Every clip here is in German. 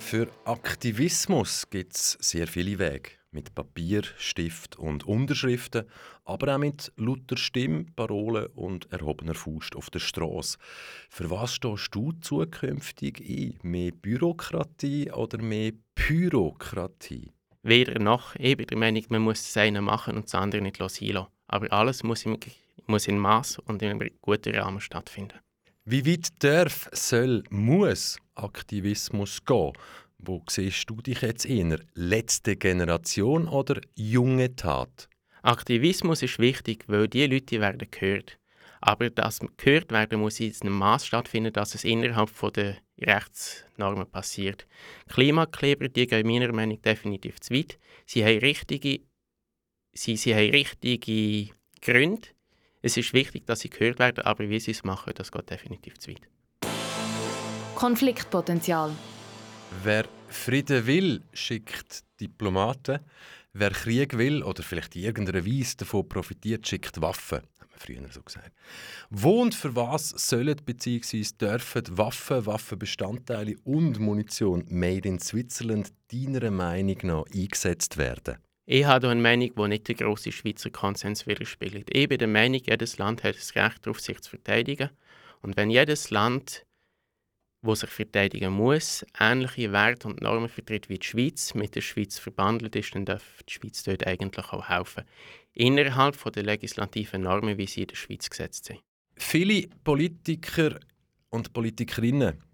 Für Aktivismus gibt es sehr viele Wege. Mit Papier, Stift und Unterschriften, aber auch mit lauter Stimme, Parolen und erhobener Faust auf der Straße. Für was stehst du zukünftig ein? Mehr Bürokratie oder mehr Pyrokratie? Weder noch. Ich bin der Meinung, man muss das eine machen und das andere nicht sein Aber alles muss, muss in Maß und in einem guten Rahmen stattfinden. Wie weit darf, soll, muss Aktivismus gehen? Wo siehst du dich jetzt eher? Letzte Generation oder junge Tat? Aktivismus ist wichtig, weil die Leute werden gehört. Aber dass gehört werden muss in einem Maß stattfinden, dass es innerhalb der Rechtsnormen passiert. Klimakleber die gehen meiner Meinung nach definitiv zu weit. Sie haben richtige, sie, sie haben richtige Gründe, es ist wichtig, dass sie gehört werden, aber wie sie es machen, das geht definitiv zu weit. Konfliktpotenzial. Wer Frieden will, schickt Diplomaten. Wer Krieg will oder vielleicht in irgendeiner Weise davon profitiert, schickt Waffen. Haben wir früher so gesagt. Wo und für was sollen bzw. dürfen Waffen, Waffenbestandteile und Munition made in Switzerland deiner Meinung nach eingesetzt werden? Ich habe eine Meinung, die nicht der grosse Schweizer Konsens widerspiegelt. Ich bin der Meinung, jedes Land hat das Recht darauf, sich zu verteidigen. Und wenn jedes Land, das sich verteidigen muss, ähnliche Werte und Normen vertritt wie die Schweiz, mit der Schweiz verbandelt ist, dann darf die Schweiz dort eigentlich auch helfen. Innerhalb der legislativen Normen, wie sie in der Schweiz gesetzt sind. Viele Politiker und Politikerinnen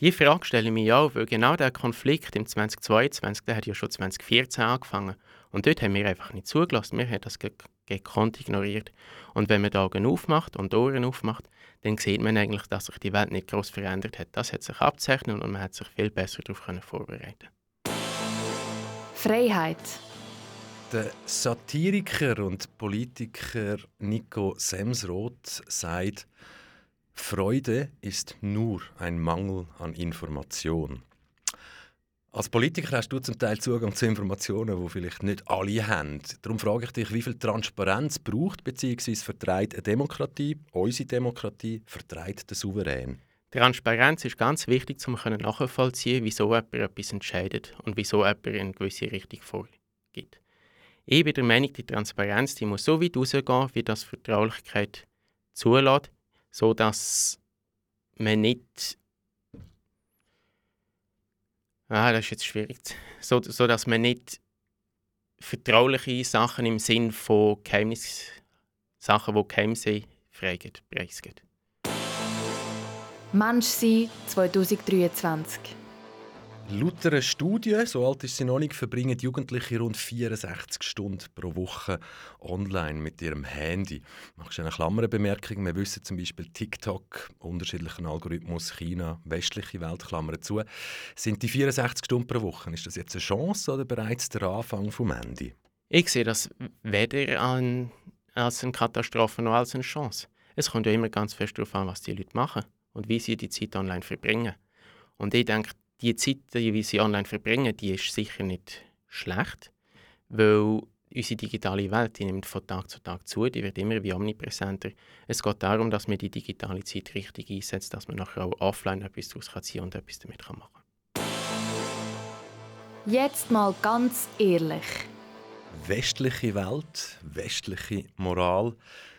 Die Frage stelle ich mir auch, weil genau der Konflikt im 2022, der hat ja schon 2014 angefangen. Und dort haben wir einfach nicht zugelassen. Wir haben das gekonnt ignoriert. Und wenn man die Augen aufmacht und die Ohren aufmacht, dann sieht man eigentlich, dass sich die Welt nicht groß verändert hat. Das hat sich abzeichnet und man hat sich viel besser darauf vorbereiten Freiheit. Der Satiriker und Politiker Nico Semsroth sagt, Freude ist nur ein Mangel an Information. Als Politiker hast du zum Teil Zugang zu Informationen, die vielleicht nicht alle haben. Darum frage ich dich, wie viel Transparenz braucht bzw. vertreibt eine Demokratie, unsere Demokratie, vertreibt der Souverän? Transparenz ist ganz wichtig, um nachvollziehen wieso jemand etwas entscheidet und wieso jemand in eine gewisse Richtung vorgibt. Ich bin der Meinung, die Transparenz die muss so weit rausgehen, wie das Vertraulichkeit zulässt so dass man nicht ah, das ist jetzt schwierig, so, so dass man nicht vertrauliche Sachen im Sinn von Geheimnis, Sachen, die geheim sind, freigeht, preisgeht. Mensch sein 2023. Laut einer Studie, so alt ist sie noch nicht, verbringen Jugendliche rund 64 Stunden pro Woche online mit ihrem Handy. Machst du eine Klammerbemerkung? Wir wissen zum Beispiel TikTok, unterschiedlichen Algorithmus, China, westliche Welt, Klammern zu. Sind die 64 Stunden pro Woche, ist das jetzt eine Chance oder bereits der Anfang vom Handy? Ich sehe das weder an, als eine Katastrophe noch als eine Chance. Es kommt ja immer ganz fest darauf an, was die Leute machen und wie sie die Zeit online verbringen. Und ich denke, die Zeit, die sie online verbringen, die ist sicher nicht schlecht, weil unsere digitale Welt die nimmt von Tag zu Tag zu, die wird immer wie omnipräsenter. Es geht darum, dass man die digitale Zeit richtig einsetzt, dass man nachher auch offline etwas daraus ziehen und etwas damit machen kann. Jetzt mal ganz ehrlich. Westliche Welt, westliche Moral,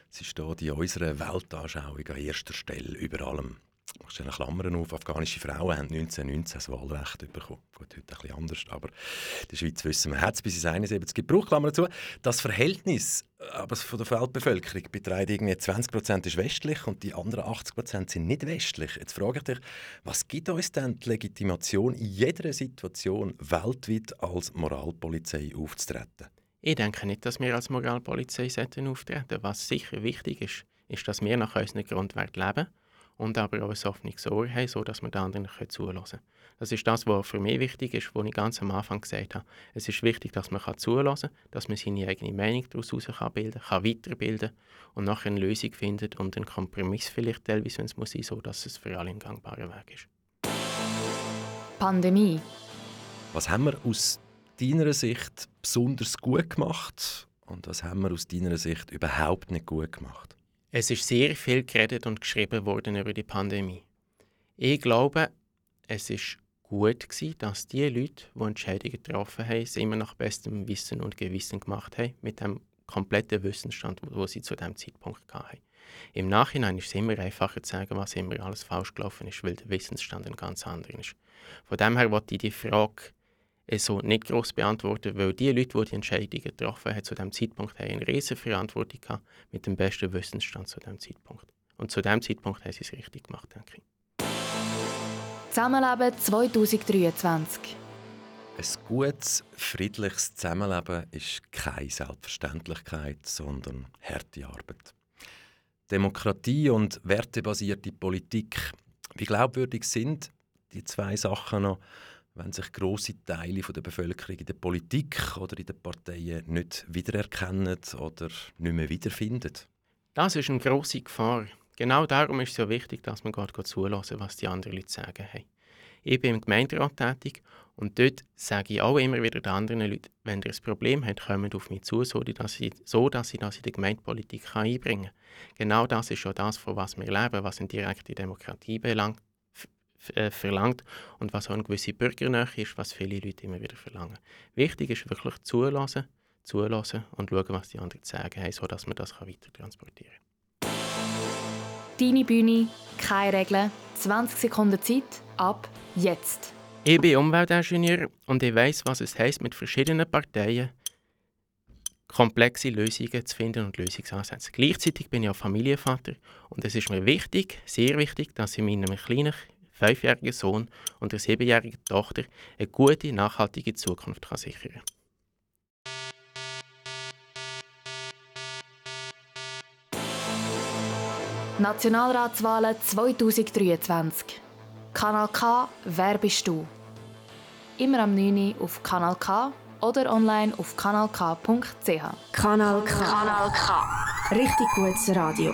sie steht in unserer Weltanschauung an erster Stelle über allem ich stelle Klammern auf, afghanische Frauen haben 1919 das Wahlrecht bekommen. Gut, heute bisschen anders, aber in der Schweiz wissen wir, hat es bis 71 gebraucht, Klammern dazu. Das Verhältnis aber von der Weltbevölkerung beträgt irgendwie 20 Prozent ist westlich und die anderen 80 Prozent sind nicht westlich. Jetzt frage ich dich, was gibt uns denn die Legitimation, in jeder Situation weltweit als Moralpolizei aufzutreten? Ich denke nicht, dass wir als Moralpolizei auftreten sollten. Was sicher wichtig ist, ist, dass wir nach unseren Grundwerten leben und aber auch ein offenes Ohr haben, sodass wir den anderen zuhören können. Das ist das, was für mich wichtig ist, was ich ganz am Anfang gesagt habe. Es ist wichtig, dass man zuhören kann, dass man seine eigene Meinung daraus bilden kann, weiterbilden und nachher eine Lösung findet und einen Kompromiss vielleicht teilweise, wenn es muss sein, so dass es für alle ein gangbarer Weg ist. Pandemie. Was haben wir aus deiner Sicht besonders gut gemacht und was haben wir aus deiner Sicht überhaupt nicht gut gemacht? Es ist sehr viel geredet und geschrieben worden über die Pandemie. Ich glaube, es ist gut gewesen, dass die Leute, die Entscheidungen getroffen haben, es immer nach bestem Wissen und Gewissen gemacht haben, mit dem kompletten Wissensstand, wo sie zu dem Zeitpunkt hatten. Im Nachhinein ist es immer einfacher zu sagen, was immer alles falsch gelaufen ist, weil der Wissensstand ein ganz anderer ist. Von dem her wollte ich die Frage so nicht groß beantworten, weil die Leute, die die Entscheidungen getroffen haben, zu dem Zeitpunkt haben eine riesige Verantwortung gehabt, mit dem besten Wissensstand zu dem Zeitpunkt. Und zu dem Zeitpunkt haben sie es richtig gemacht, denke ich. Zusammenleben 2023 ein gutes, friedliches Zusammenleben ist keine Selbstverständlichkeit, sondern harte Arbeit. Demokratie und wertebasierte Politik, wie glaubwürdig sind die zwei Sachen noch, wenn sich große Teile der Bevölkerung in der Politik oder in den Parteien nicht wiedererkennen oder nicht mehr wiederfinden? Das ist eine große Gefahr. Genau darum ist es so wichtig, dass man gerade zulassen, was die anderen Leute sagen haben. Ich bin im Gemeinderat tätig und dort sage ich auch immer wieder den anderen Leuten, wenn ihr ein Problem habt, kommt auf mich zu, so dass ich, so, dass ich das in die Gemeindepolitik einbringen kann. Genau das ist schon das, von was wir leben, was in direkte Demokratie belangt äh, verlangt und was auch eine gewisse Bürgernähe ist, was viele Leute immer wieder verlangen. Wichtig ist wirklich zulassen, zulassen und schauen, was die anderen zu sagen haben, sodass man das weiter transportieren kann. Deine Bühne, keine Regeln, 20 Sekunden Zeit, ab jetzt. Ich bin Umweltingenieur und ich weiß, was es heißt, mit verschiedenen Parteien komplexe Lösungen zu finden und Lösungsansätze. Gleichzeitig bin ich auch Familienvater und es ist mir wichtig, sehr wichtig, dass ich meinem kleinen fünfjährigen Sohn und der siebenjährigen Tochter eine gute, nachhaltige Zukunft kann sichern kann. Nationalratswahlen 2023. Kanal K, wer bist du? Immer am 9. auf Kanal K oder online auf kanalk.ch. Kanal K. Kanal K. Richtig gutes Radio.